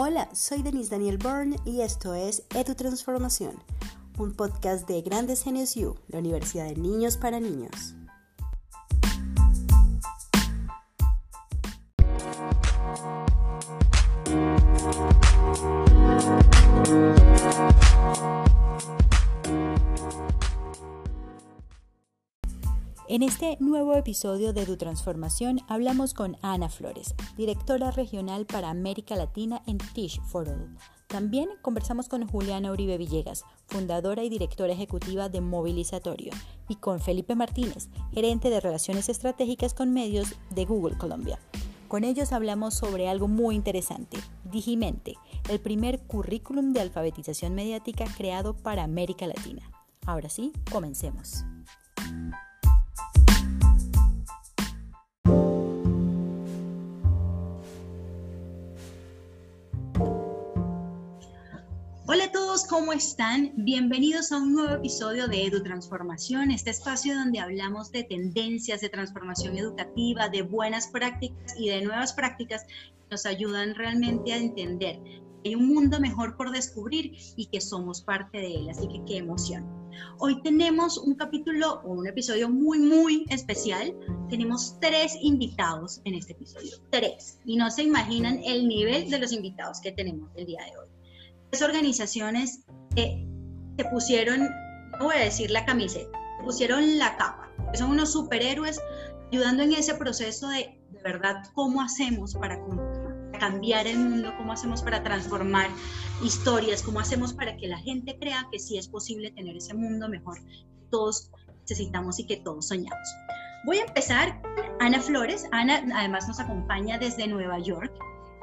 Hola, soy Denise Daniel Byrne y esto es Edu Transformación, un podcast de Grandes Genios U, la Universidad de Niños para Niños. En este nuevo episodio de Tu Transformación hablamos con Ana Flores, directora regional para América Latina en Teach for All. También conversamos con Juliana Uribe Villegas, fundadora y directora ejecutiva de Movilizatorio, y con Felipe Martínez, gerente de Relaciones Estratégicas con Medios de Google Colombia. Con ellos hablamos sobre algo muy interesante, Digimente, el primer currículum de alfabetización mediática creado para América Latina. Ahora sí, comencemos. Hola a todos, ¿cómo están? Bienvenidos a un nuevo episodio de Edu Transformación, este espacio donde hablamos de tendencias de transformación educativa, de buenas prácticas y de nuevas prácticas que nos ayudan realmente a entender que hay un mundo mejor por descubrir y que somos parte de él, así que qué emoción. Hoy tenemos un capítulo o un episodio muy, muy especial. Tenemos tres invitados en este episodio, tres, y no se imaginan el nivel de los invitados que tenemos el día de hoy organizaciones que se pusieron, no voy a decir la camiseta, se pusieron la capa, son unos superhéroes ayudando en ese proceso de, de verdad, cómo hacemos para cambiar el mundo, cómo hacemos para transformar historias, cómo hacemos para que la gente crea que sí es posible tener ese mundo mejor que todos necesitamos y que todos soñamos. Voy a empezar Ana Flores. Ana además nos acompaña desde Nueva York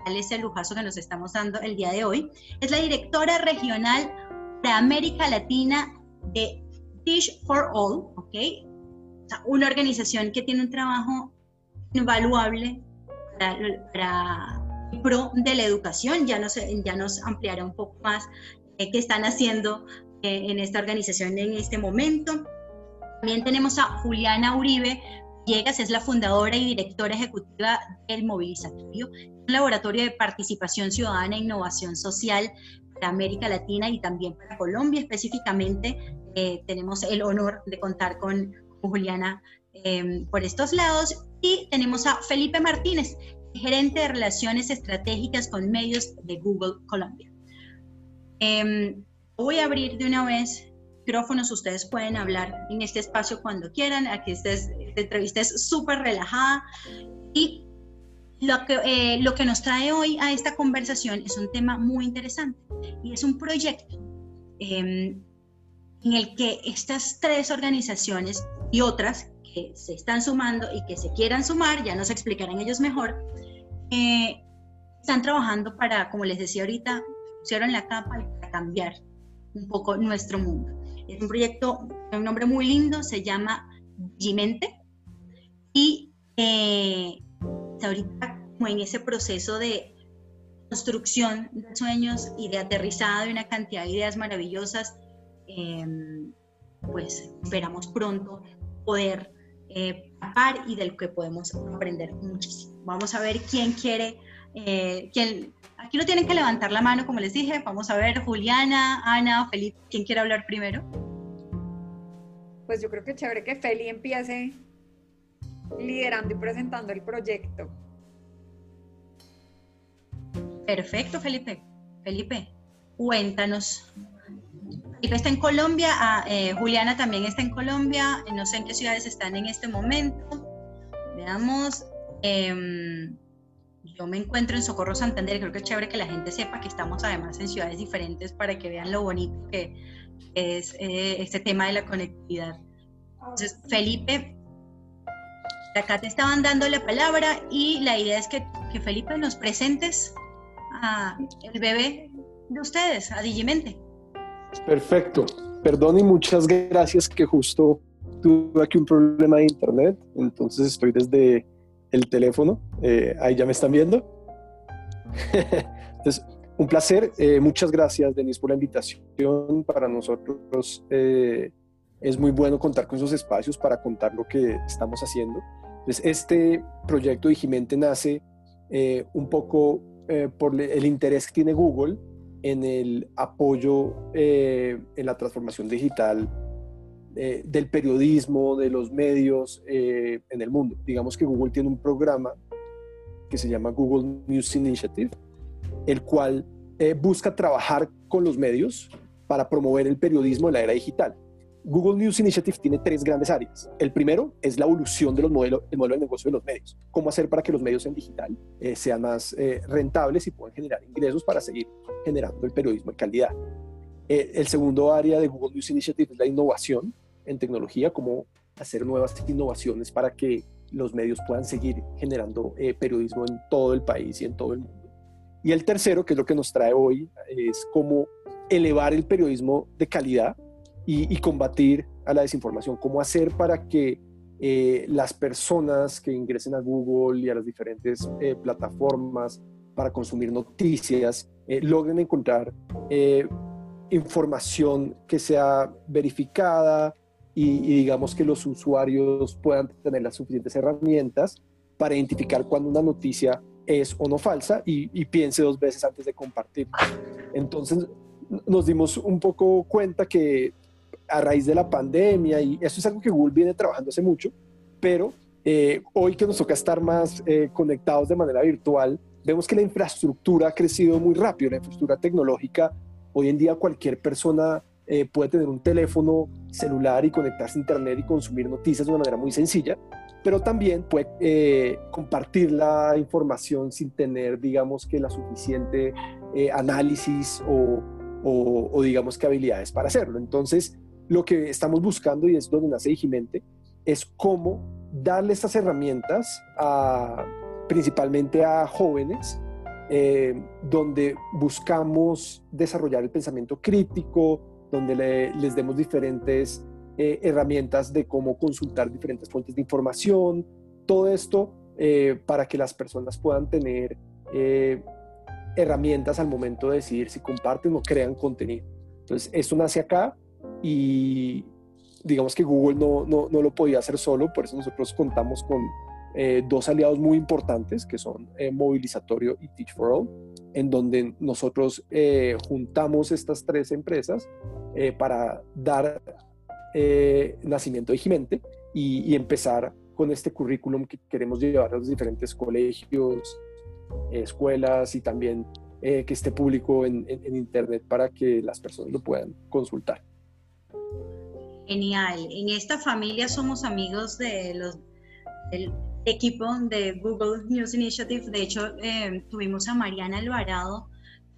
ese lujazo que nos estamos dando el día de hoy. Es la directora regional de América Latina de Teach for All, ¿ok? una organización que tiene un trabajo invaluable para, pro de la educación. Ya nos, ya nos ampliará un poco más eh, qué están haciendo eh, en esta organización en este momento. También tenemos a Juliana Uribe Villegas, es la fundadora y directora ejecutiva del Movilizatorio, un laboratorio de participación ciudadana e innovación social para América Latina y también para Colombia específicamente. Eh, tenemos el honor de contar con, Juliana em, por estos lados y tenemos a Felipe Martínez, gerente de relaciones estratégicas con medios de Google Colombia. Em, voy a abrir de una vez micrófonos, ustedes pueden hablar en este espacio cuando quieran, aquí esta entrevista es súper relajada y lo que, eh, lo que nos trae hoy a esta conversación es un tema muy interesante y es un proyecto em, en el que estas tres organizaciones y otras que se están sumando y que se quieran sumar, ya nos explicarán ellos mejor, eh, están trabajando para, como les decía ahorita, pusieron la capa para cambiar un poco nuestro mundo. Es un proyecto, un nombre muy lindo, se llama Gimente y eh, ahorita como en ese proceso de construcción de sueños y de aterrizado de una cantidad de ideas maravillosas, em, pues esperamos pronto poder eh, y del que podemos aprender muchísimo. Vamos a ver quién quiere, eh, aquí no tienen que levantar la mano, como les dije, vamos a ver Juliana, Ana, Felipe, ¿quién quiere hablar primero? Pues yo creo que chévere que Feli empiece liderando y presentando el proyecto. Perfecto, Felipe. Felipe, cuéntanos. Felipe está en Colombia, ah, eh, Juliana también está en Colombia, no sé en qué ciudades están en este momento. Veamos. Em, yo me encuentro en Socorro Santander, creo que es chévere que la gente sepa que estamos además en ciudades diferentes para que vean lo bonito que es eh, este tema de la conectividad. Entonces, Felipe, acá te estaban dando la palabra y la idea es que, que Felipe nos presentes a el bebé de ustedes, a Digimente. Perfecto. Perdón y muchas gracias que justo tuve aquí un problema de internet, entonces estoy desde el teléfono. Eh, ahí ya me están viendo. entonces, un placer. Eh, muchas gracias, Denise, por la invitación. Para nosotros eh, es muy bueno contar con esos espacios para contar lo que estamos haciendo. Este proyecto Digimente nace un poco por el interés que tiene Google en el apoyo en la transformación digital eh, del periodismo, de los medios en el mundo. Digamos que Google tiene un programa que se llama Google News Initiative, el cual busca trabajar con los medios para promover el periodismo en la era digital. Google News Initiative tiene tres grandes áreas. El primero es la evolución de los modelos, el modelo de negocio de los medios. Cómo hacer para que los medios en digital eh, sean más eh, rentables y puedan generar ingresos para seguir generando el periodismo de calidad. Eh, el segundo área de Google News Initiative es la innovación en tecnología, cómo hacer nuevas innovaciones para que los medios puedan seguir generando periodismo en todo el país y en todo el mundo. Y el tercero, que es lo que nos trae hoy, es cómo elevar el periodismo de calidad y, combatir a la desinformación, cómo hacer para que eh, las personas que ingresen a Google y a las diferentes eh, plataformas para consumir noticias eh, logren encontrar información que sea verificada y, digamos que los usuarios puedan tener las suficientes herramientas para identificar cuando una noticia es o no falsa y, y piense dos veces antes de compartir. Entonces nos dimos un poco cuenta que a raíz de la pandemia y eso es algo que Google viene trabajando hace mucho, pero eh, hoy que nos toca estar más eh, conectados de manera virtual, vemos que la infraestructura ha crecido muy rápido, la infraestructura tecnológica, hoy en día cualquier persona eh, puede tener un teléfono celular y conectarse a Internet y consumir noticias de una manera muy sencilla, pero también puede compartir la información sin tener, digamos, que la suficiente análisis o, o, digamos que habilidades para hacerlo. Entonces, lo que estamos buscando, y es donde nace Digimente, es cómo darle estas herramientas a, principalmente a jóvenes, eh, donde buscamos desarrollar el pensamiento crítico, donde les demos diferentes eh, herramientas de cómo consultar diferentes fuentes de información, todo esto eh, para que las personas puedan tener herramientas al momento de decidir si comparten o crean contenido. Entonces, esto nace acá y digamos que Google no, no, no, lo podía hacer solo, por eso nosotros contamos con eh, dos aliados muy importantes que son eh, Movilizatorio y Teach for All, en donde nosotros eh, juntamos estas tres empresas para dar nacimiento de y, empezar con este currículum que queremos llevar a los diferentes colegios, escuelas y también que esté público en, Internet para que las personas lo puedan consultar. Genial. En esta familia somos amigos de los, equipo de Google News Initiative. De hecho, eh, tuvimos a Mariana Alvarado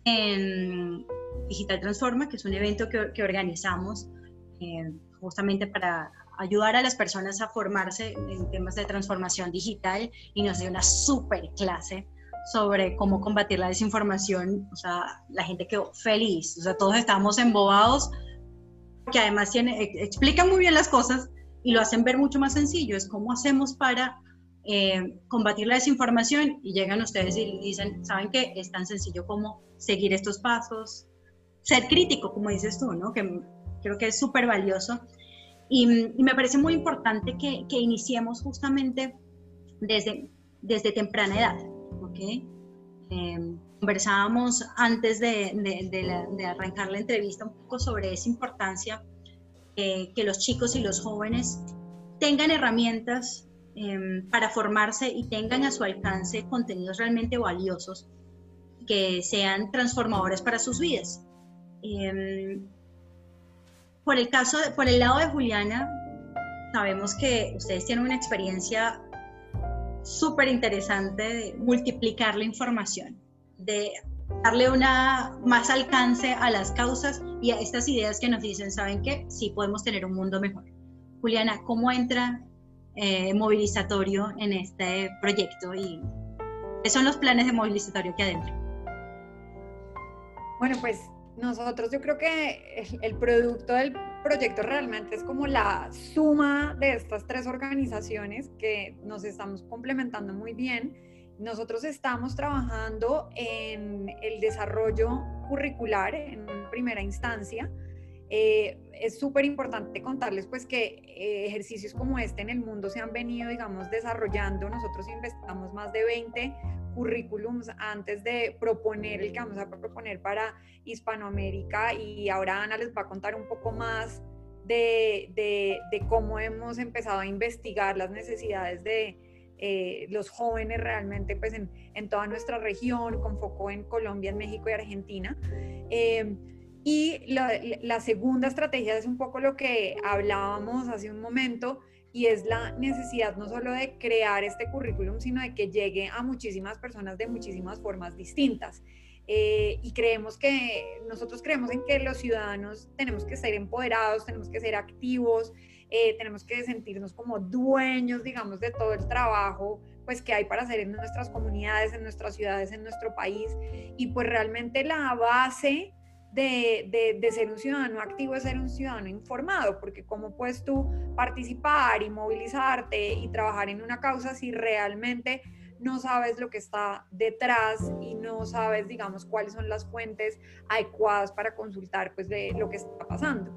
en Digital Transforma, que es un evento que, organizamos eh, justamente para ayudar a las personas a formarse en temas de transformación digital y nos dio una súper clase sobre cómo combatir la desinformación. O sea, la gente quedó feliz. O sea, todos estábamos embobados que además tiene, explican muy bien las cosas y lo hacen ver mucho más sencillo. Es cómo hacemos para eh, combatir la desinformación y llegan ustedes y dicen, ¿saben qué? Es tan sencillo como seguir estos pasos, ser crítico, como dices tú, ¿no? Que creo que es súper valioso. Y, me parece muy importante que, que, iniciemos justamente desde, desde temprana edad, ¿ok? Eh, conversábamos antes de, arrancar la entrevista un poco sobre esa importancia eh, que los chicos y los jóvenes tengan herramientas em, para formarse y tengan a su alcance contenidos realmente valiosos que sean transformadores para sus vidas. Em, por el caso, por el lado de Juliana, sabemos que ustedes tienen una experiencia súper interesante de multiplicar la información de darle una más alcance a las causas y a estas ideas que nos dicen, ¿saben qué? Sí podemos tener un mundo mejor. Juliana, ¿cómo entra eh, movilizatorio en este proyecto y qué son los planes de movilizatorio que adentro? Bueno, pues nosotros yo creo que el, el producto del proyecto realmente es como la suma de estas tres organizaciones que nos estamos complementando muy bien nosotros estamos trabajando en el desarrollo curricular en primera instancia eh, es súper importante contarles pues que eh, ejercicios como este en el mundo se han venido, digamos, desarrollando. Nosotros investigamos más de 20 currículums antes de proponer el que vamos a proponer para Hispanoamérica y ahora Ana les va a contar un poco más de, de, cómo hemos empezado a investigar las necesidades de eh, los jóvenes realmente pues en, en, toda nuestra región, con foco en Colombia, en México y Argentina. Eh, y la, la, segunda estrategia es un poco lo que hablábamos hace un momento y es la necesidad no solo de crear este currículum, sino de que llegue a muchísimas personas de muchísimas formas distintas. Eh, y creemos que, nosotros creemos en que los ciudadanos tenemos que ser empoderados, tenemos que ser activos, eh, tenemos que sentirnos como dueños, digamos, de todo el trabajo pues que hay para hacer en nuestras comunidades, en nuestras ciudades, en nuestro país. Y pues realmente la base de, de, ser un ciudadano activo es ser un ciudadano informado, porque cómo puedes tú participar y movilizarte y trabajar en una causa si realmente no sabes lo que está detrás y no sabes, digamos, cuáles son las fuentes adecuadas para consultar pues de lo que está pasando.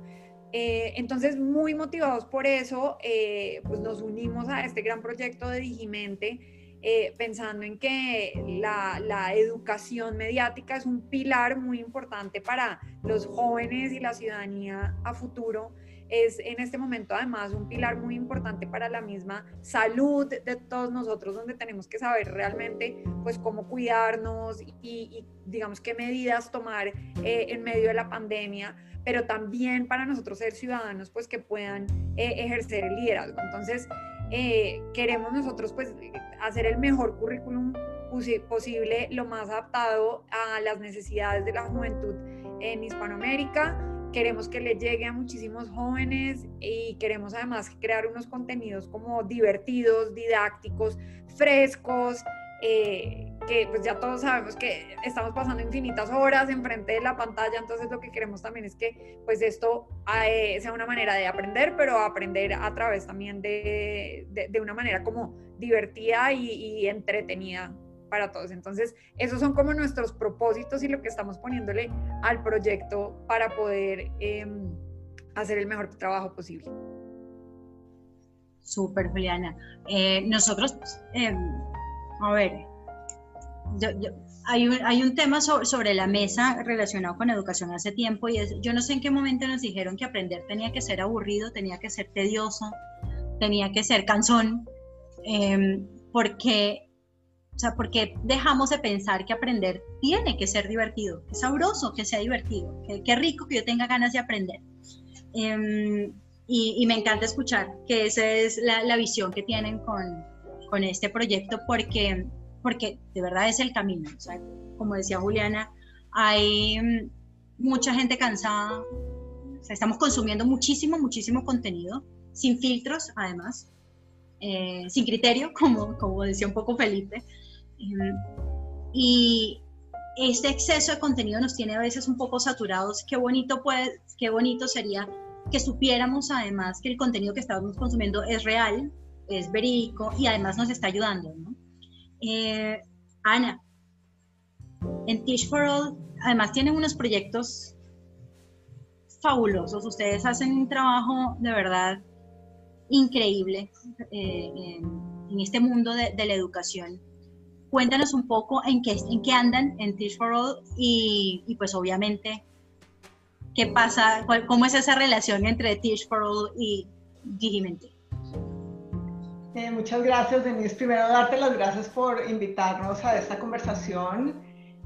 Eh, entonces, muy motivados por eso, eh, pues nos unimos a este gran proyecto de Digimente eh, pensando en que la, educación mediática es un pilar muy importante para los jóvenes y la ciudadanía a futuro. Es en este momento además un pilar muy importante para la misma salud de todos nosotros, donde tenemos que saber realmente pues cómo cuidarnos y, digamos qué medidas tomar eh, en medio de la pandemia pero también para nosotros ser ciudadanos pues que puedan eh, ejercer el liderazgo. Entonces, queremos nosotros pues hacer el mejor currículum posible, lo más adaptado a las necesidades de la juventud en Hispanoamérica. Queremos que le llegue a muchísimos jóvenes y queremos además crear unos contenidos como divertidos, didácticos, frescos, eh, que pues ya todos sabemos que estamos pasando infinitas horas enfrente de la pantalla, entonces lo que queremos también es que pues esto eh, sea una manera de aprender, pero aprender a través también de, de, una manera como divertida y, entretenida para todos. Entonces, esos son como nuestros propósitos y lo que estamos poniéndole al proyecto para poder em, hacer el mejor trabajo posible. Súper, Juliana. Eh, nosotros, em, a ver, hay, un, hay, un, tema sobre, la mesa relacionado con educación hace tiempo y es, yo no sé en qué momento nos dijeron que aprender tenía que ser aburrido, tenía que ser tedioso, tenía que ser cansón, em, porque, o sea, porque dejamos de pensar que aprender tiene que ser divertido, que sabroso que sea divertido, que, que rico que yo tenga ganas de aprender. Em, y, me encanta escuchar que esa es la, la visión que tienen con, con este proyecto porque porque de verdad es el camino. O sea, como decía Juliana, hay mm, mucha gente cansada, estamos consumiendo muchísimo, muchísimo contenido, sin filtros además, eh, sin criterio, como, como decía un poco Felipe. Em, y este exceso de contenido nos tiene a veces un poco saturados. Qué bonito, puede, qué bonito sería que supiéramos además que el contenido que estamos consumiendo es real, es verídico y además nos está ayudando. ¿no? Eh, Ana, en Teach for All, además tienen unos proyectos fabulosos. Ustedes hacen un trabajo de verdad increíble eh, en, este mundo de, la educación. Cuéntanos un poco en qué, en qué andan en Teach for All y, pues obviamente qué pasa, cómo es esa relación entre Teach for All y Digimente. Eh, muchas gracias, Denise. Primero, darte las gracias por invitarnos a esta conversación.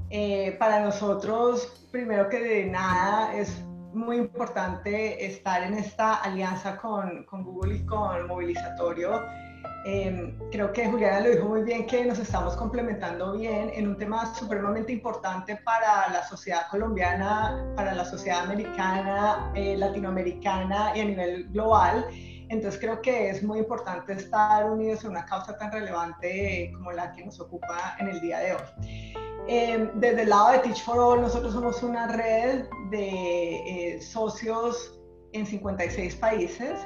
Eh, para nosotros, primero que de nada, es muy importante estar en esta alianza con, con Google y con Movilizatorio. Eh, creo que Juliana lo dijo muy bien, que nos estamos complementando bien en un tema supremamente importante para la sociedad colombiana, para la sociedad americana, latinoamericana y a nivel global entonces creo que es muy importante estar unidos en una causa tan relevante como la que nos ocupa en el día de hoy. Em, desde el lado de Teach for All, nosotros somos una red de eh, socios en 56 países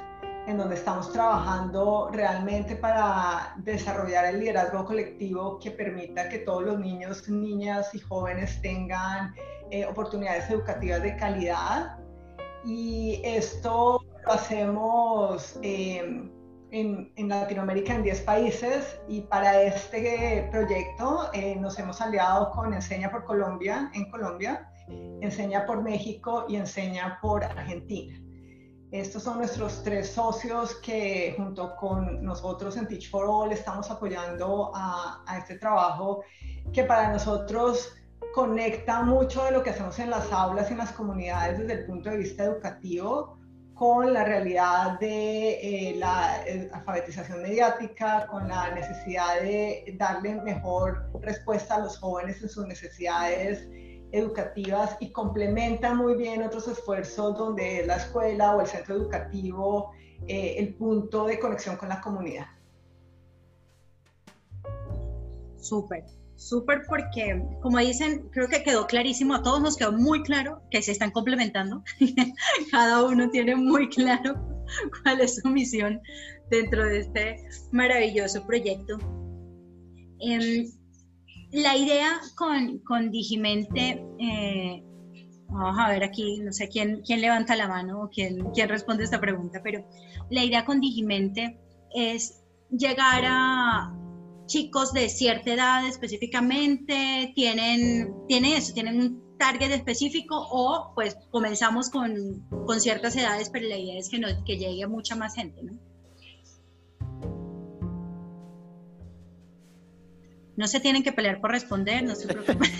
en donde estamos trabajando realmente para desarrollar el liderazgo colectivo que permita que todos los niños, niñas y jóvenes tengan eh, oportunidades educativas de calidad y esto lo hacemos em, en, en, Latinoamérica en 10 países y para este proyecto eh, nos hemos aliado con Enseña por Colombia en Colombia, Enseña por México y Enseña por Argentina. Estos son nuestros tres socios que junto con nosotros en Teach for All estamos apoyando a, a este trabajo que para nosotros conecta mucho de lo que hacemos en las aulas y en las comunidades desde el punto de vista educativo con la realidad de eh, la eh, alfabetización mediática, con la necesidad de darle mejor respuesta a los jóvenes en sus necesidades educativas y complementa muy bien otros esfuerzos donde la escuela o el centro educativo eh, el punto de conexión con la comunidad. Súper súper porque, como dicen, creo que quedó clarísimo, a todos nos quedó muy claro que se están complementando. Cada uno tiene muy claro cuál es su misión dentro de este maravilloso proyecto. Em, la idea con, con Digimente, eh, vamos a ver aquí, no sé quién, quién levanta la mano o quién, quién responde esta pregunta, pero la idea con Digimente es llegar a, chicos de cierta edad específicamente, tienen, tienen eso, tienen un target específico o pues comenzamos con, con ciertas edades, pero la idea es que, no, que llegue mucha más gente, ¿no? No se tienen que pelear por responder, no se preocupen.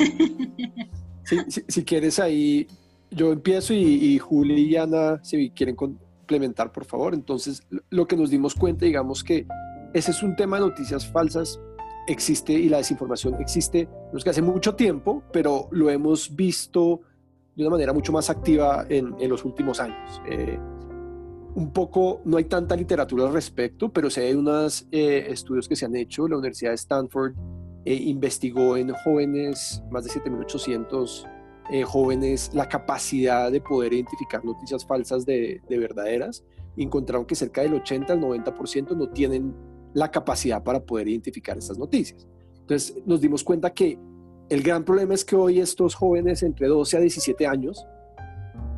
si, quieres ahí, yo empiezo y, y Juli y Ana, si quieren complementar, por favor. Entonces, lo que nos dimos cuenta, digamos que ese es un tema de noticias falsas existe y la desinformación existe, no es que hace mucho tiempo, pero lo hemos visto de una manera mucho más activa en, en los últimos años. Eh, un poco, no hay tanta literatura al respecto, pero sí hay unos eh, estudios que se han hecho. La Universidad de Stanford eh, investigó en jóvenes, más de 7.800 jóvenes, la capacidad de poder identificar noticias falsas de, de verdaderas. encontraron que cerca del 80 al 90% no tienen la capacidad para poder identificar estas noticias. Entonces nos dimos cuenta que el gran problema es que hoy estos jóvenes entre 12 a 17 años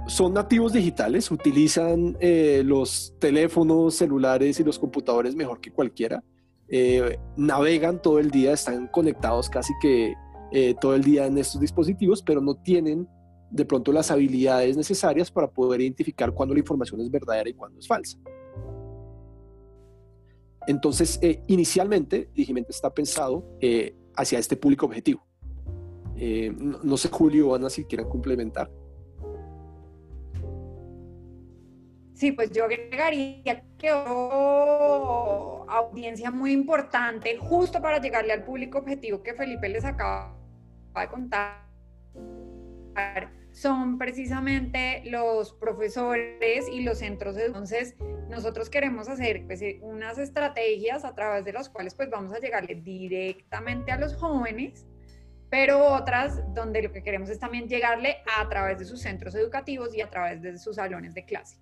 son nativos digitales, utilizan eh, los teléfonos celulares y los computadores mejor que cualquiera, eh, navegan todo el día, están conectados casi que eh, todo el día en estos dispositivos, pero no tienen de pronto las habilidades necesarias para poder identificar cuándo la información es verdadera y cuándo es falsa. Entonces, eh, inicialmente, Digimente está pensado eh, hacia este público objetivo. Eh, no, sé, Julio o Ana, si quieran complementar. Sí, pues yo agregaría que audiencia muy importante justo para llegarle al público objetivo que Felipe les acaba de contar son precisamente los profesores y los centros. Entonces, nosotros queremos hacer pues, eh, unas estrategias a través de las cuales pues vamos a llegarle directamente a los jóvenes, pero otras donde lo que queremos es también llegarle a través de sus centros educativos y a través de sus salones de clase.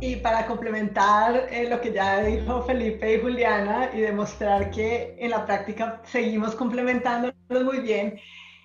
Y para complementar eh, lo que ya dijo Felipe y Juliana y demostrar que en la práctica seguimos complementándonos muy bien,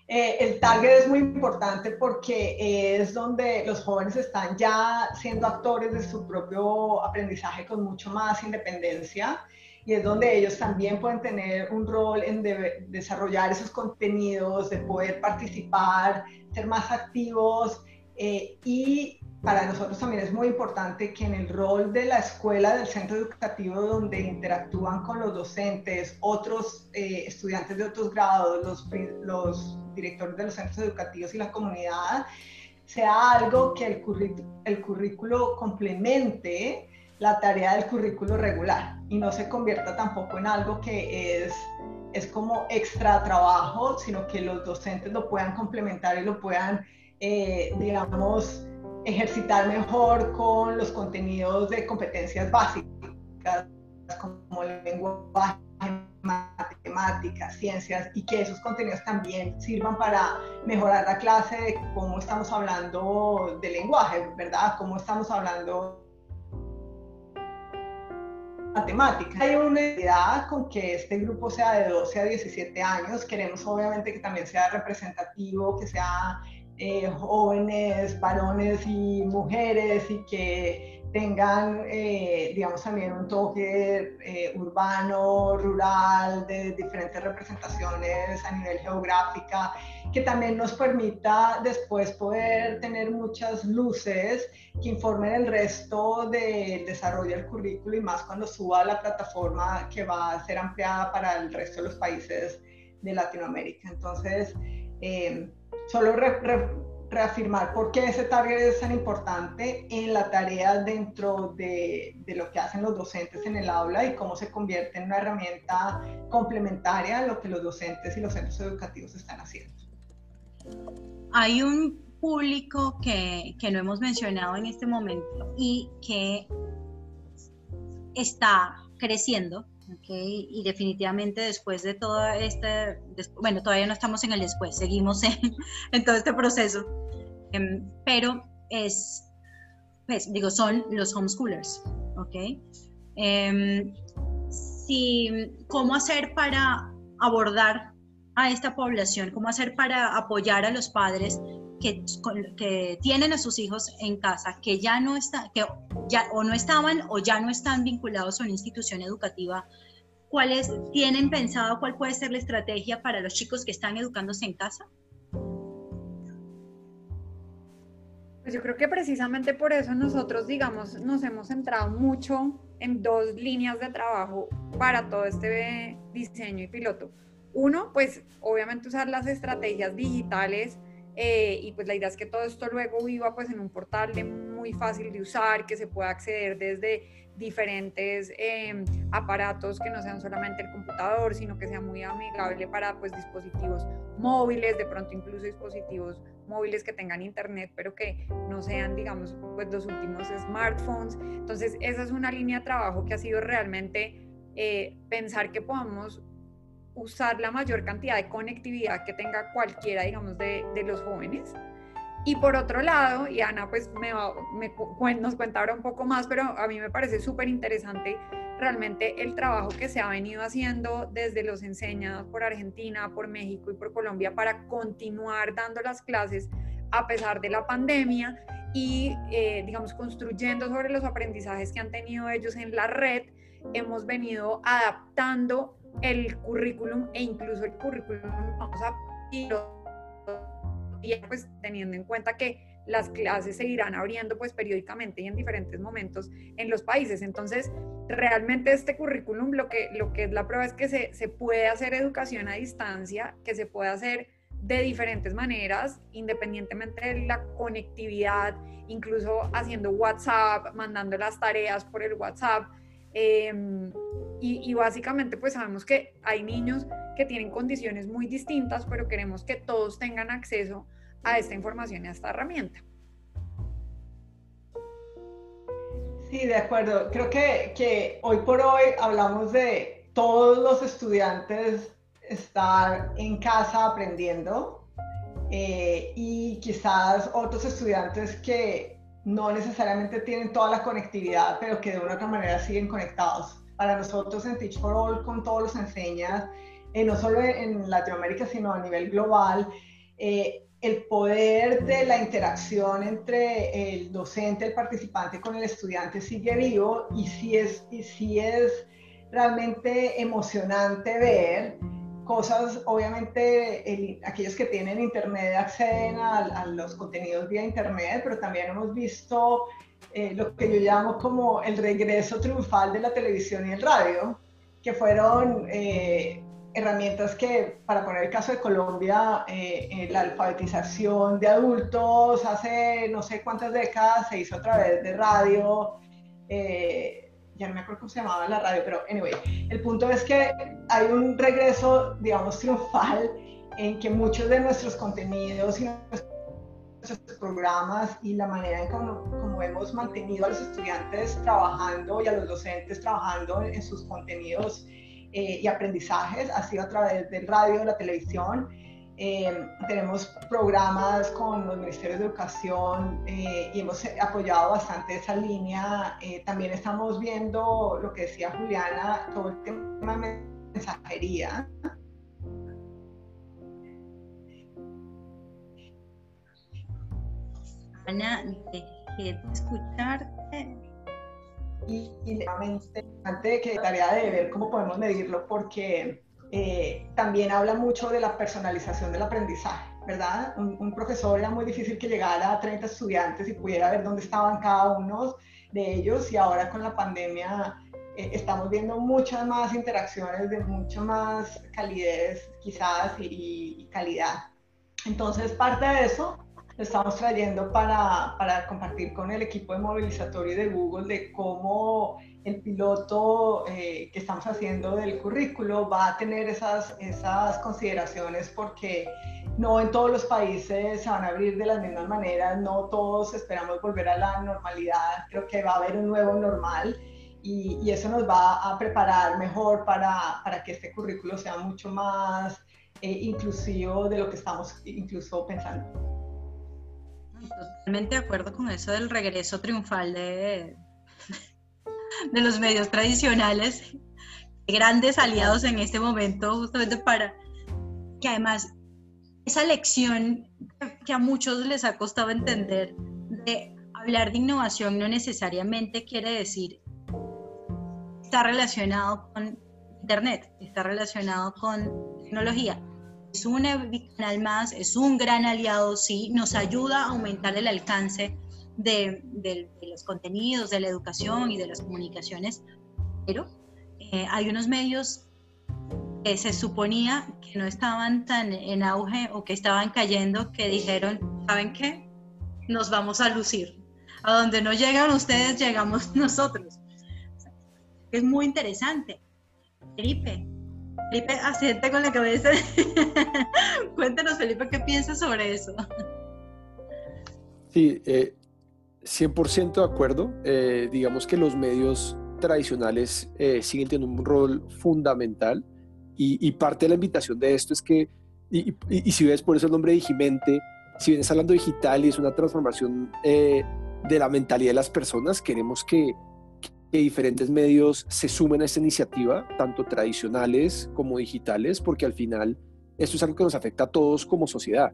eh, el target es muy importante porque es donde los jóvenes están ya siendo actores de su propio aprendizaje con mucho más independencia y es donde ellos también pueden tener un rol en desarrollar esos contenidos, de poder participar, ser más activos eh, y para nosotros también es muy importante que en el rol de la escuela, del centro educativo donde interactúan con los docentes, otros eh, estudiantes de otros grados, los directores de los centros educativos y la comunidad, sea algo que el, el currículo complemente la tarea del currículo regular y no se convierta tampoco en algo que es, es como extra trabajo, sino que los docentes lo puedan complementar y lo puedan, eh, digamos, ejercitar mejor con los contenidos de competencias básicas como el lenguaje, matemáticas, ciencias y que esos contenidos también sirvan para mejorar la clase de cómo estamos hablando de lenguaje, ¿verdad? Cómo estamos hablando matemáticas. Hay una idea con que este grupo sea de 12 a 17 años. Queremos obviamente que también sea representativo, que sea eh, jóvenes, varones y mujeres y que tengan, eh, digamos, también un toque eh, urbano, rural, de diferentes representaciones a nivel geográfica, que también nos permita después poder tener muchas luces que informen el resto del desarrollo del currículo y más cuando suba la plataforma que va a ser ampliada para el resto de los países de Latinoamérica. Entonces, eh, solo reafirmar por qué ese target es tan importante en la tarea dentro de, lo que hacen los docentes en el aula y cómo se convierte en una herramienta complementaria a lo que los docentes y los centros educativos están haciendo. Hay un público que, que no hemos mencionado en este momento y que está creciendo Okay, y definitivamente después de todo este, bueno, todavía no estamos en el después, seguimos en, todo este proceso, em, pero es, pues digo, son los homeschoolers, ¿ok? Eh, si, ¿Cómo hacer para abordar a esta población? ¿Cómo hacer para apoyar a los padres que, que, tienen a sus hijos en casa, que ya no está, que ya o no estaban o ya no están vinculados a una institución educativa, ¿cuáles tienen pensado cuál puede ser la estrategia para los chicos que están educándose en casa? Pues yo creo que precisamente por eso nosotros, digamos, nos hemos centrado mucho en dos líneas de trabajo para todo este diseño y piloto. Uno, pues obviamente usar las estrategias digitales eh, y pues la idea es que todo esto luego viva pues en un portal muy fácil de usar, que se pueda acceder desde diferentes em, aparatos que no sean solamente el computador, sino que sea muy amigable para pues dispositivos móviles, de pronto incluso dispositivos móviles que tengan internet, pero que no sean, digamos, pues los últimos smartphones. Entonces, esa es una línea de trabajo que ha sido realmente eh, pensar que podamos usar la mayor cantidad de conectividad que tenga cualquiera, digamos, de, de los jóvenes. Y por otro lado, y Ana pues me, me, nos cuenta ahora un poco más, pero a mí me parece súper interesante realmente el trabajo que se ha venido haciendo desde los enseñados por Argentina, por México y por Colombia para continuar dando las clases a pesar de la pandemia y, eh, digamos, construyendo sobre los aprendizajes que han tenido ellos en la red, hemos venido adaptando el currículum e incluso el currículum vamos a pues teniendo en cuenta que las clases se irán abriendo pues periódicamente y en diferentes momentos en los países. Entonces, realmente este currículum lo que, lo que es la prueba es que se, se puede hacer educación a distancia, que se puede hacer de diferentes maneras, independientemente de la conectividad, incluso haciendo WhatsApp, mandando las tareas por el WhatsApp. Y, básicamente pues sabemos que hay niños que tienen condiciones muy distintas, pero queremos que todos tengan acceso a esta información y a esta herramienta. Sí, de acuerdo. Creo que, que hoy por hoy hablamos de todos los estudiantes estar en casa aprendiendo eh, y quizás otros estudiantes que no necesariamente tienen toda la conectividad, pero que de una u otra manera siguen conectados. Para nosotros en Teach for All, con todos los enseñas, eh, no solo en Latinoamérica, sino a nivel global, eh, el poder de la interacción entre el docente, el participante con el estudiante sigue vivo y si es, y si es realmente emocionante ver cosas, obviamente aquellos que tienen internet acceden a, los contenidos vía internet, pero también hemos visto eh, lo que yo llamo como el regreso triunfal de la televisión y el radio, que fueron eh, herramientas que, para poner el caso de Colombia, eh, la alfabetización de adultos hace no sé cuántas décadas se hizo a través de radio ya no me acuerdo cómo se llamaba la radio, pero anyway, el punto es que hay un regreso, digamos, triunfal en que muchos de nuestros contenidos y nuestros programas y la manera en cómo, como hemos mantenido a los estudiantes trabajando y a los docentes trabajando en, sus contenidos eh, y aprendizajes ha sido a través del radio, la televisión eh, tenemos programas con los ministerios de educación eh, y hemos apoyado bastante esa línea. Eh, también estamos viendo lo que decía Juliana, todo el tema de mensajería. Ana, dejé de escucharte. Y, y realmente, antes que tarea de ver cómo podemos medirlo, porque eh, también habla mucho de la personalización del aprendizaje, ¿verdad? Un, un, profesor era muy difícil que llegara a 30 estudiantes y pudiera ver dónde estaban cada uno de ellos y ahora con la pandemia eh, estamos viendo muchas más interacciones de mucha más calidez quizás y, y calidad. Entonces, parte de eso estamos trayendo para, para, compartir con el equipo de movilizatorio de Google de cómo el piloto eh, que estamos haciendo del currículo va a tener esas, esas consideraciones porque no en todos los países se van a abrir de las mismas maneras, no todos esperamos volver a la normalidad, creo que va a haber un nuevo normal y, y eso nos va a preparar mejor para, para que este currículo sea mucho más eh, inclusivo de lo que estamos incluso pensando. Totalmente de acuerdo con eso del regreso triunfal de, de los medios tradicionales, grandes aliados en este momento, justamente para que además esa lección que a muchos les ha costado entender de hablar de innovación no necesariamente quiere decir está relacionado con Internet, está relacionado con tecnología es un canal más, es un gran aliado, sí, nos ayuda a aumentar el alcance de, los contenidos, de la educación y de las comunicaciones, pero eh, hay unos medios que se suponía que no estaban tan en auge o que estaban cayendo que dijeron, ¿saben qué? Nos vamos a lucir. A donde no llegan ustedes, llegamos nosotros. Es muy interesante. Felipe, Felipe asiente con la cabeza. Cuéntanos, Felipe, ¿qué piensas sobre eso? Sí, 100% eh, de acuerdo. Eh, digamos que los medios tradicionales eh, siguen teniendo un rol fundamental y, parte de la invitación de esto es que, y, si ves por eso el nombre de Digimente, si vienes hablando digital y es una transformación de la mentalidad de las personas, queremos que que diferentes medios se sumen a esta iniciativa, tanto tradicionales como digitales, porque al final esto es algo que nos afecta a todos como sociedad.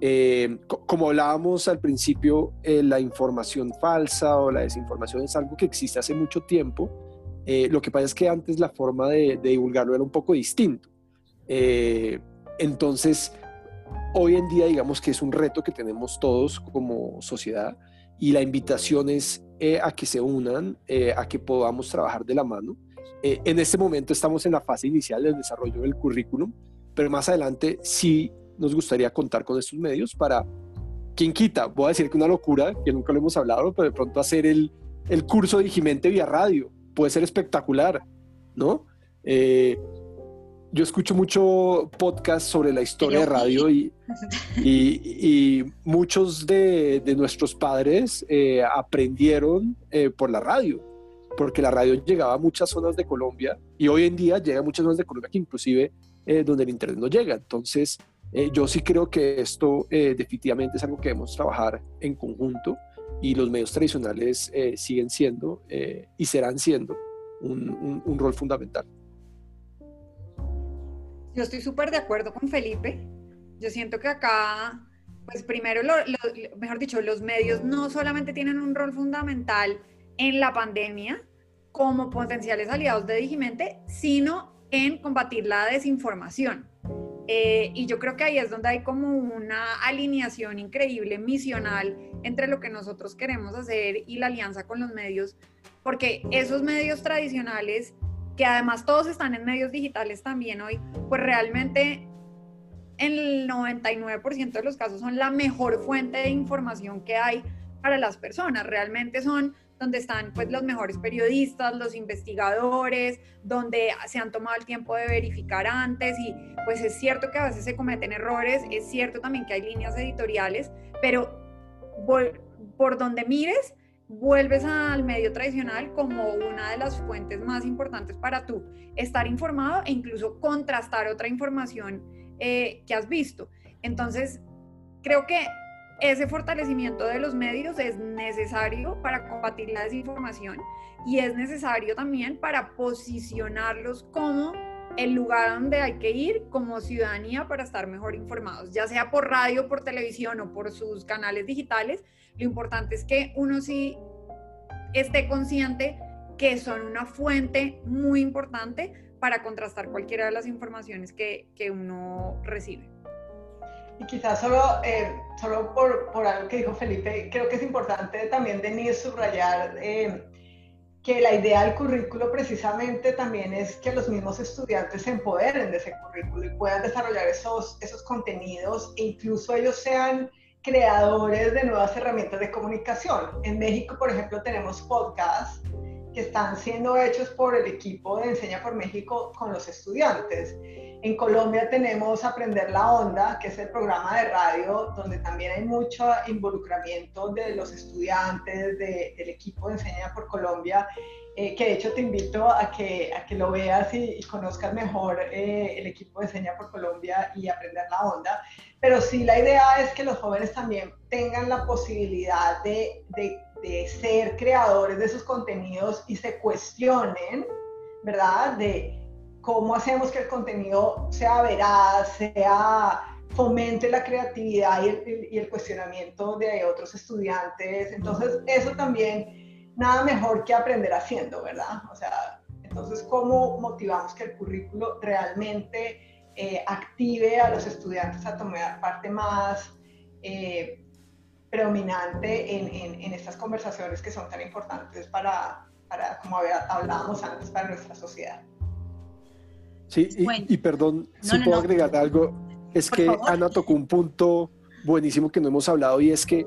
Eh, como hablábamos al principio, eh, la información falsa o la desinformación es algo que existe hace mucho tiempo. Eh, lo que pasa es que antes la forma de, de divulgarlo era un poco distinto. entonces, hoy en día digamos que es un reto que tenemos todos como sociedad y la invitación es eh, a que se unan, eh, a que podamos trabajar de la mano. Eh, en este momento estamos en la fase inicial del desarrollo del currículum, pero más adelante sí nos gustaría contar con estos medios para, quien quita, voy a decir que una locura, que nunca lo hemos hablado, pero de pronto hacer el, el curso de Digimente vía radio, puede ser espectacular, ¿no? Yo escucho mucho podcast sobre la historia de radio y, y, muchos de, de, nuestros padres eh, aprendieron eh, por la radio, porque la radio llegaba a muchas zonas de Colombia y hoy en día llega a muchas zonas de Colombia que inclusive eh, donde el Internet no llega. Entonces, yo sí creo que esto definitivamente es algo que debemos trabajar en conjunto y los medios tradicionales siguen siendo y serán siendo un, un, un rol fundamental. Yo estoy súper de acuerdo con Felipe. Yo siento que acá, pues primero, lo, mejor dicho, los medios no solamente tienen un rol fundamental en la pandemia como potenciales aliados de Digimente, sino en combatir la desinformación. Eh, y yo creo que ahí es donde hay como una alineación increíble, misional, entre lo que nosotros queremos hacer y la alianza con los medios, porque esos medios tradicionales que además todos están en medios digitales también hoy, pues realmente el 99% de los casos son la mejor fuente de información que hay para las personas. Realmente son donde están pues los mejores periodistas, los investigadores, donde se han tomado el tiempo de verificar antes y pues es cierto que a veces se cometen errores, es cierto también que hay líneas editoriales, pero por, por donde mires vuelves al medio tradicional como una de las fuentes más importantes para tú estar informado e incluso contrastar otra información eh, que has visto. Entonces, creo que ese fortalecimiento de los medios es necesario para combatir la desinformación y es necesario también para posicionarlos como el lugar donde hay que ir como ciudadanía para estar mejor informados, ya sea por radio, por televisión o por sus canales digitales. Lo importante es que uno sí esté consciente que son una fuente muy importante para contrastar cualquiera de las informaciones que, que uno recibe. Y quizás solo, eh, solo por, por, algo que dijo Felipe, creo que es importante también, Denise, subrayar eh, que la idea del currículo precisamente también es que los mismos estudiantes se empoderen de ese currículo y puedan desarrollar esos, esos contenidos e incluso ellos sean creadores de nuevas herramientas de comunicación. En México, por ejemplo, tenemos podcasts que están siendo hechos por el equipo de Enseña por México con los estudiantes. En Colombia tenemos Aprender la Onda, que es el programa de radio donde también hay mucho involucramiento de los estudiantes, del equipo de Enseña por Colombia, eh, que de hecho te invito a que, a que lo veas y, conozcas mejor eh, el equipo de Enseña por Colombia y Aprender la Onda. Pero sí, la idea es que los jóvenes también tengan la posibilidad de, de de ser creadores de esos contenidos y se cuestionen, ¿verdad? De cómo hacemos que el contenido sea veraz, sea fomente la creatividad y el, y el, cuestionamiento de otros estudiantes. Entonces, eso también, nada mejor que aprender haciendo, ¿verdad? O sea, entonces, ¿cómo motivamos que el currículo realmente eh, active a los estudiantes a tomar parte más eh, predominante en, en, estas conversaciones que son tan importantes para, para como hablábamos antes, para nuestra sociedad. Sí, y, perdón, si puedo agregar algo, es que Ana tocó un punto buenísimo que no hemos hablado y es que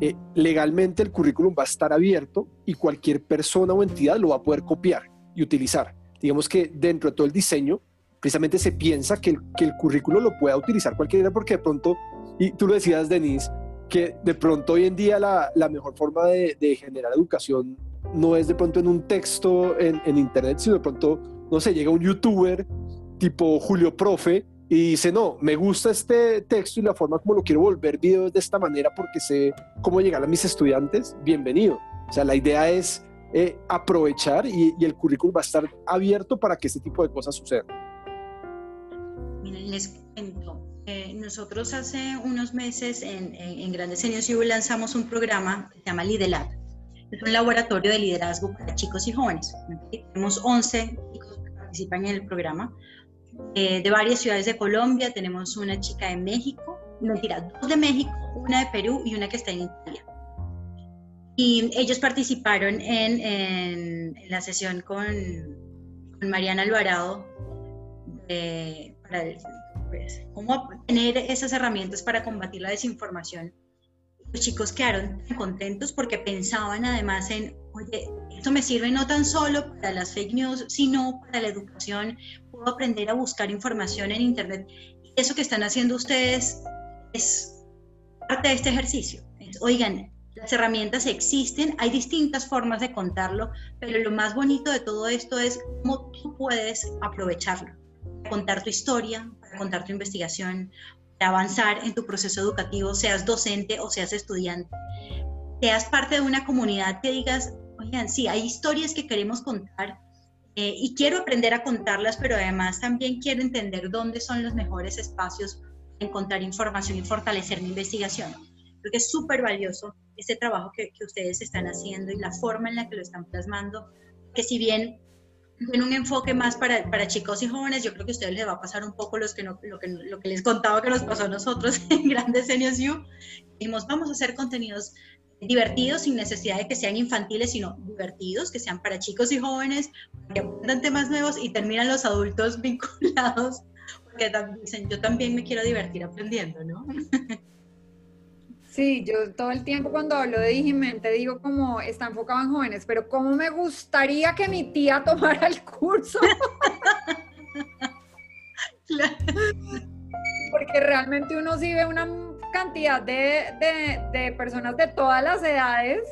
eh, legalmente el currículum va a estar abierto y cualquier persona o entidad lo va a poder copiar y utilizar. Digamos que dentro de todo el diseño, precisamente se piensa que el, que el currículum lo pueda utilizar cualquiera porque de pronto, y tú lo decías, Denise, que de pronto hoy en día la, mejor forma de, de, generar educación no es de pronto en un texto en, en, internet, sino de pronto, no sé, llega un youtuber tipo Julio Profe y dice, no, me gusta este texto y la forma como lo quiero volver video de esta manera porque sé cómo llegar a mis estudiantes, bienvenido. O sea, la idea es eh, aprovechar y, y, el currículum va a estar abierto para que este tipo de cosas sucedan. Miren, les cuento eh, nosotros hace unos meses en, en, Grandes Genios lanzamos un programa que se llama Lidelab. Es un laboratorio de liderazgo para chicos y jóvenes. Tenemos 11 chicos que participan en el programa eh, de varias ciudades de Colombia. Tenemos una chica de México, mentira, dos de México, una de Perú y una que está en Italia. Y ellos participaron en, en, en la sesión con, con Mariana Alvarado de, para el pues, cómo tener esas herramientas para combatir la desinformación. Los chicos quedaron contentos porque pensaban además en, oye, esto me sirve no tan solo para las fake news, sino para la educación. Puedo aprender a buscar información en Internet. Y eso que están haciendo ustedes es parte de este ejercicio. Oigan, las herramientas existen, hay distintas formas de contarlo, pero lo más bonito de todo esto es cómo tú puedes aprovecharlo, contar tu historia, contar tu investigación, para avanzar en tu proceso educativo, seas docente o seas estudiante, seas parte de una comunidad que digas, oigan, sí, hay historias que queremos contar eh, y quiero aprender a contarlas, pero además también quiero entender dónde son los mejores espacios para encontrar información y fortalecer mi investigación. Creo que es súper valioso este trabajo que, que ustedes están haciendo y la forma en la que lo están plasmando, que si bien en un enfoque más para, para, chicos y jóvenes, yo creo que a ustedes les va a pasar un poco los que lo, que, lo que les contaba que nos pasó a nosotros en Grandes Seniors U. Dijimos, vamos a hacer contenidos divertidos sin necesidad de que sean infantiles, sino divertidos, que sean para chicos y jóvenes, que aprendan temas nuevos y terminan los adultos vinculados, porque dicen, yo también me quiero divertir aprendiendo, ¿no? Sí, yo todo el tiempo cuando hablo de Digimente digo como está enfocado en jóvenes, pero cómo me gustaría que mi tía tomara el curso. Porque realmente uno sí ve una cantidad de, de, de personas de todas las edades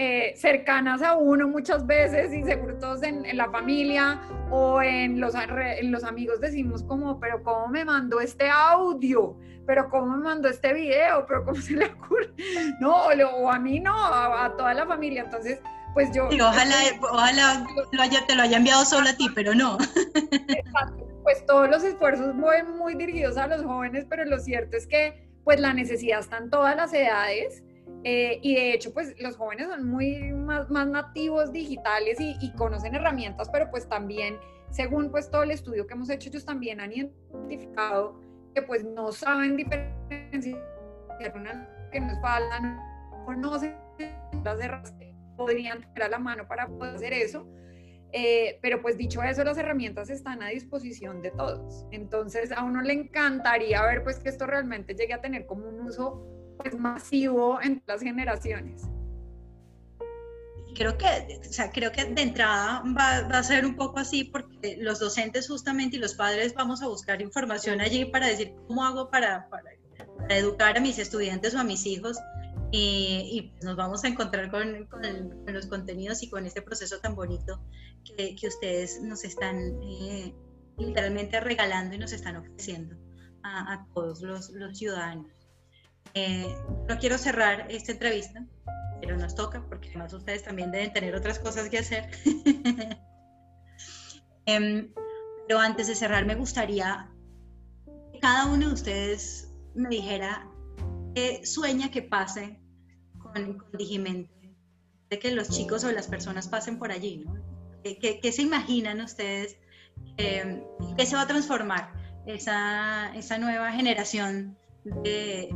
eh, cercanas a uno muchas veces y seguro todos en, en la familia o en los, en los amigos decimos como, pero ¿cómo me mandó este audio? ¿Pero cómo me mandó este video? ¿Pero cómo se le ocurre? No, o a mí no, a, toda la familia. Entonces, pues yo... ojalá, ojalá lo haya, te lo haya enviado solo a ti, pero no. pues todos los esfuerzos van muy dirigidos a los jóvenes, pero lo cierto es que pues la necesidad está en todas las edades. Eh, y de hecho, pues los jóvenes son muy más, más nativos digitales y, y, conocen herramientas, pero pues también, según pues todo el estudio que hemos hecho, ellos también han identificado que pues no saben diferenciar una que nos faltan, no conocen las herramientas podrían tener a la mano para poder hacer eso. Eh, pero pues dicho eso, las herramientas están a disposición de todos. Entonces a uno le encantaría ver pues que esto realmente llegue a tener como un uso pues masivo en las generaciones. Creo que, o sea, creo que de entrada va, va, a ser un poco así porque los docentes justamente y los padres vamos a buscar información allí para decir cómo hago para, para, para educar a mis estudiantes o a mis hijos y pues nos vamos a encontrar con, con, los contenidos y con este proceso tan bonito que, que ustedes nos están eh, literalmente regalando y nos están ofreciendo a, a todos los, los ciudadanos. Eh, no quiero cerrar esta entrevista, pero nos toca porque además ustedes también deben tener otras cosas que hacer. eh, pero antes de cerrar me gustaría que cada uno de ustedes me dijera sueña que pase con, con Digimente? De que los chicos o las personas pasen por allí, ¿no? ¿Qué, se imaginan ustedes eh, que se va a transformar esa, esa nueva generación de,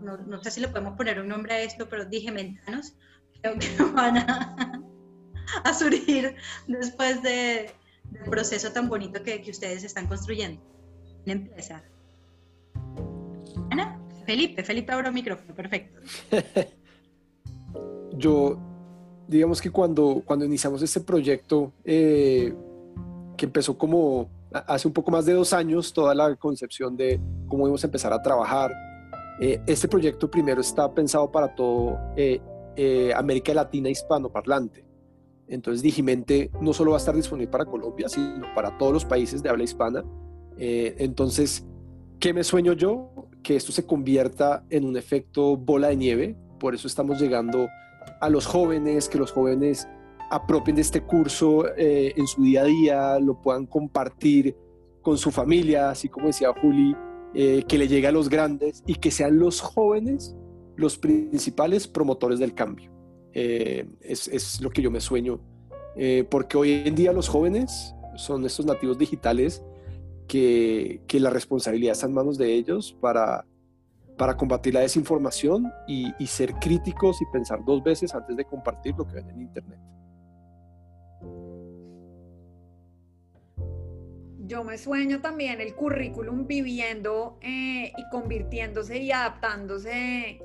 no, sé si le podemos poner un nombre a esto, pero digimentanos, creo que van a, a surgir después de, del proceso tan bonito que, ustedes están construyendo. empieza? Ana. Felipe, Felipe abro micrófono, perfecto. Yo, digamos que cuando, cuando iniciamos este proyecto, eh, que empezó como hace un poco más de dos años, toda la concepción de cómo íbamos a empezar a trabajar, eh, este proyecto primero está pensado para todo eh, América Latina hispanoparlante. Entonces, Digimente no solo va a estar disponible para Colombia, sino para todos los países de habla hispana. entonces, ¿qué me sueño yo? Que esto se convierta en un efecto bola de nieve. Por eso estamos llegando a los jóvenes, que los jóvenes apropien de este curso eh, en su día a día, lo puedan compartir con su familia, así como decía Juli, eh, que le llegue a los grandes y que sean los jóvenes los principales promotores del cambio. Eh, es, es, lo que yo me sueño, porque hoy en día los jóvenes son estos nativos digitales que, la responsabilidad está en manos de ellos para, para combatir la desinformación y, ser críticos y pensar dos veces antes de compartir lo que ven en Internet. Yo me sueño también el currículum viviendo eh, y convirtiéndose y adaptándose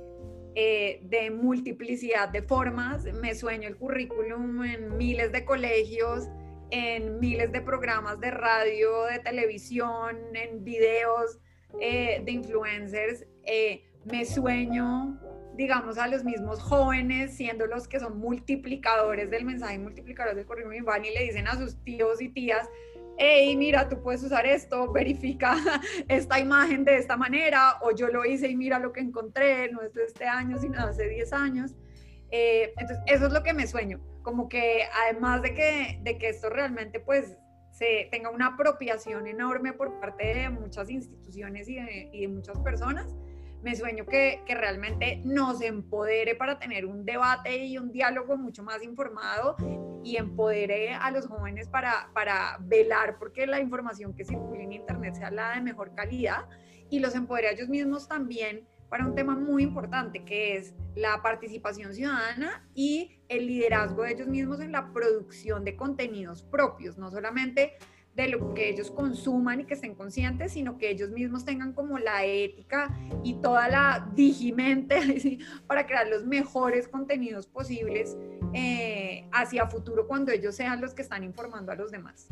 eh, de multiplicidad de formas. Me sueño el currículum en miles de colegios en miles de programas de radio, de televisión, en videos eh, de influencers. Eh, me sueño, digamos, a los mismos jóvenes, siendo los que son multiplicadores del mensaje, multiplicadores del currículum, y van y le dicen a sus tíos y tías, hey, mira, tú puedes usar esto, verifica esta imagen de esta manera, o yo lo hice y mira lo que encontré, no es de este año, sino hace 10 años. Eh, entonces, eso es lo que me sueño, como que además de que, de que esto realmente pues se tenga una apropiación enorme por parte de muchas instituciones y de, y de muchas personas, me sueño que, que, realmente nos empodere para tener un debate y un diálogo mucho más informado y empodere a los jóvenes para, para velar porque la información que circula en Internet sea la de mejor calidad y los empodere a ellos mismos también para un tema muy importante que es la participación ciudadana y el liderazgo de ellos mismos en la producción de contenidos propios, no solamente de lo que ellos consuman y que estén conscientes, sino que ellos mismos tengan como la ética y toda la digimente para crear los mejores contenidos posibles eh, hacia futuro cuando ellos sean los que están informando a los demás.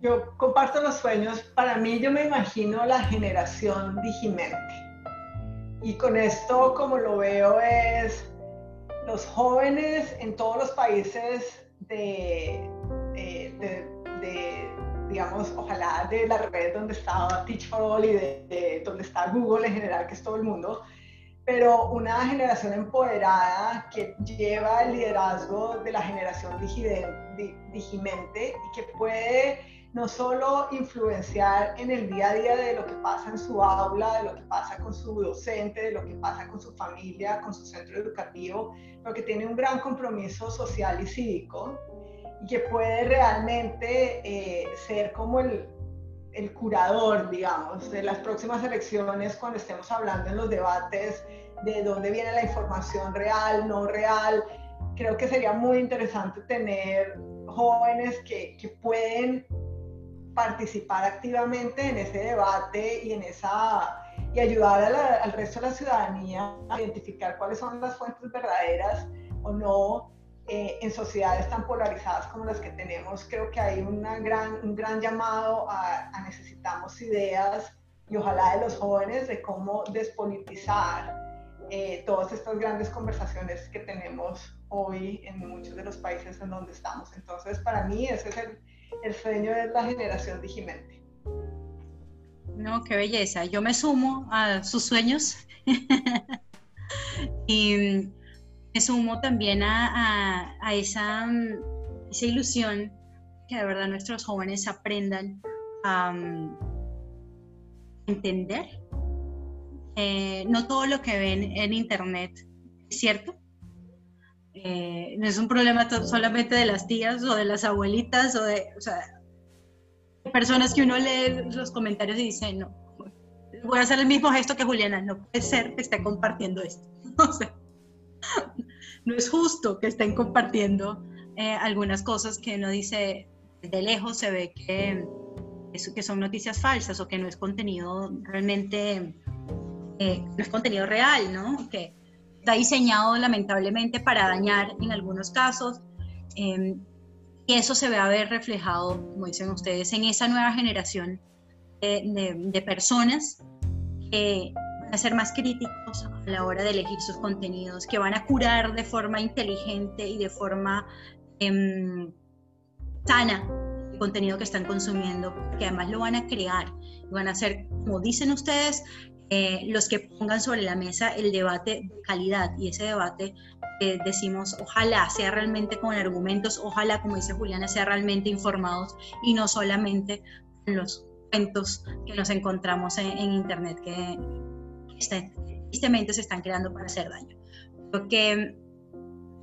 Yo comparto los sueños. Para mí yo me imagino la generación digimente. Y con esto, como lo veo, es los jóvenes en todos los países de, digamos, ojalá de la red donde está Teach for All y de, donde está Google en general, que es todo el mundo, pero una generación empoderada que lleva el liderazgo de la generación digimente y que puede no solo influenciar en el día a día de lo que pasa en su aula, de lo que pasa con su docente, de lo que pasa con su familia, con su centro educativo, pero que tiene un gran compromiso social y cívico y que puede realmente eh, ser como el, el curador, digamos, de las próximas elecciones cuando estemos hablando en los debates de dónde viene la información real, no real. Creo que sería muy interesante tener jóvenes que, que pueden participar activamente en ese debate y en esa y ayudar al resto de la ciudadanía a identificar cuáles son las fuentes verdaderas o no eh, en sociedades tan polarizadas como las que tenemos. Creo que hay una gran, un gran llamado a, a necesitamos ideas y ojalá de los jóvenes de cómo despolitizar eh, todas estas grandes conversaciones que tenemos hoy en muchos de los países en donde estamos. Entonces, para mí ese es el, el sueño de la generación Digimente. No, qué belleza. Yo me sumo a sus sueños y me sumo también a, esa, esa, ilusión que de verdad nuestros jóvenes aprendan a um, entender. Eh, no todo lo que ven en Internet es cierto. Eh, no es un problema solamente de las tías o de las abuelitas o de, o sea, personas que uno lee los comentarios y dice, no, voy a hacer el mismo gesto que Juliana, no puede ser que esté compartiendo esto. O sea, no es justo que estén compartiendo eh, algunas cosas que uno dice de lejos se ve que, que son noticias falsas o que no es contenido realmente, eh, no es contenido real, ¿no? Que, está diseñado lamentablemente para dañar en algunos casos. Em, y eso se va a ver reflejado, como dicen ustedes, en esa nueva generación de, de, personas que van a ser más críticos a la hora de elegir sus contenidos, que van a curar de forma inteligente y de forma em, sana contenido que están consumiendo, que además lo van a crear, van a ser, como dicen ustedes, eh, los que pongan sobre la mesa el debate de calidad y ese debate eh, decimos ojalá sea realmente con argumentos, ojalá como dice Juliana sea realmente informados y no solamente con los cuentos que nos encontramos en, internet que tristemente se están creando para hacer daño. Creo que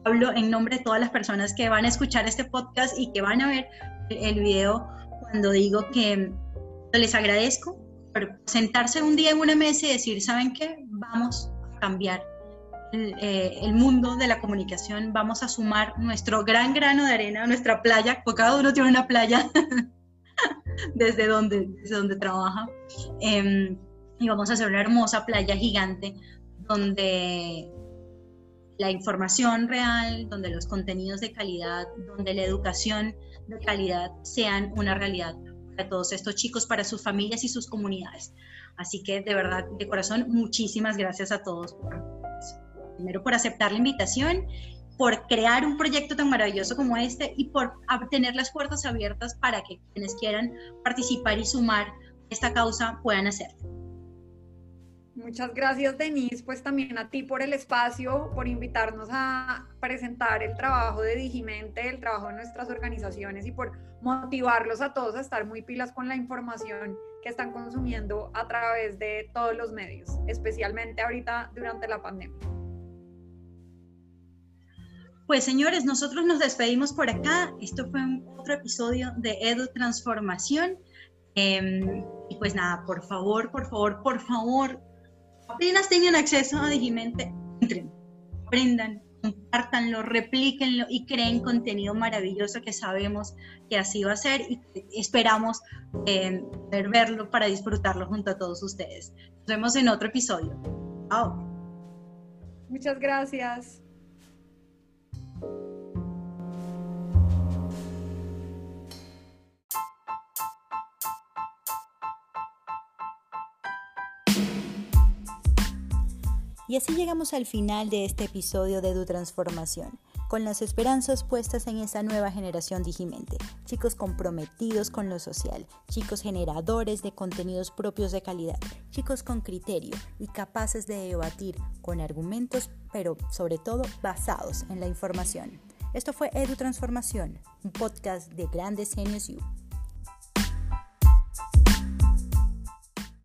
hablo en nombre de todas las personas que van a escuchar este podcast y que van a ver el video cuando digo que les agradezco sentarse un día en una mesa y decir, ¿saben qué? Vamos a cambiar eh, el, mundo de la comunicación, vamos a sumar nuestro gran grano de arena nuestra playa, porque cada uno tiene una playa desde donde, desde donde trabaja, em, y vamos a hacer una hermosa playa gigante donde la información real, donde los contenidos de calidad, donde la educación de calidad sean una realidad para todos estos chicos, para sus familias y sus comunidades. Así que de verdad, de corazón, muchísimas gracias a todos primero por aceptar la invitación, por crear un proyecto tan maravilloso como este y por tener las puertas abiertas para que quienes quieran participar y sumar esta causa puedan hacerlo. Muchas gracias, Denise, pues también a ti por el espacio, por invitarnos a presentar el trabajo de Digimente, el trabajo de nuestras organizaciones y por motivarlos a todos a estar muy pilas con la información que están consumiendo a través de todos los medios, especialmente ahorita durante la pandemia. Pues señores, nosotros nos despedimos por acá. Esto fue otro episodio de Edu Transformación. Em, y pues nada, por favor, por favor, por favor, apenas tengan acceso a Digimente, entren, aprendan, compártanlo, replíquenlo y creen contenido maravilloso que sabemos que así va a ser y esperamos eh, verlo para disfrutarlo junto a todos ustedes. Nos vemos en otro episodio. Chao. Muchas gracias. Y así llegamos al final de este episodio de Edu Transformación, con las esperanzas puestas en esa nueva generación Digimente, chicos comprometidos con lo social, chicos generadores de contenidos propios de calidad, chicos con criterio y capaces de debatir con argumentos, pero sobre todo basados en la información. Esto fue Edu Transformación, un podcast de Grandes Genios.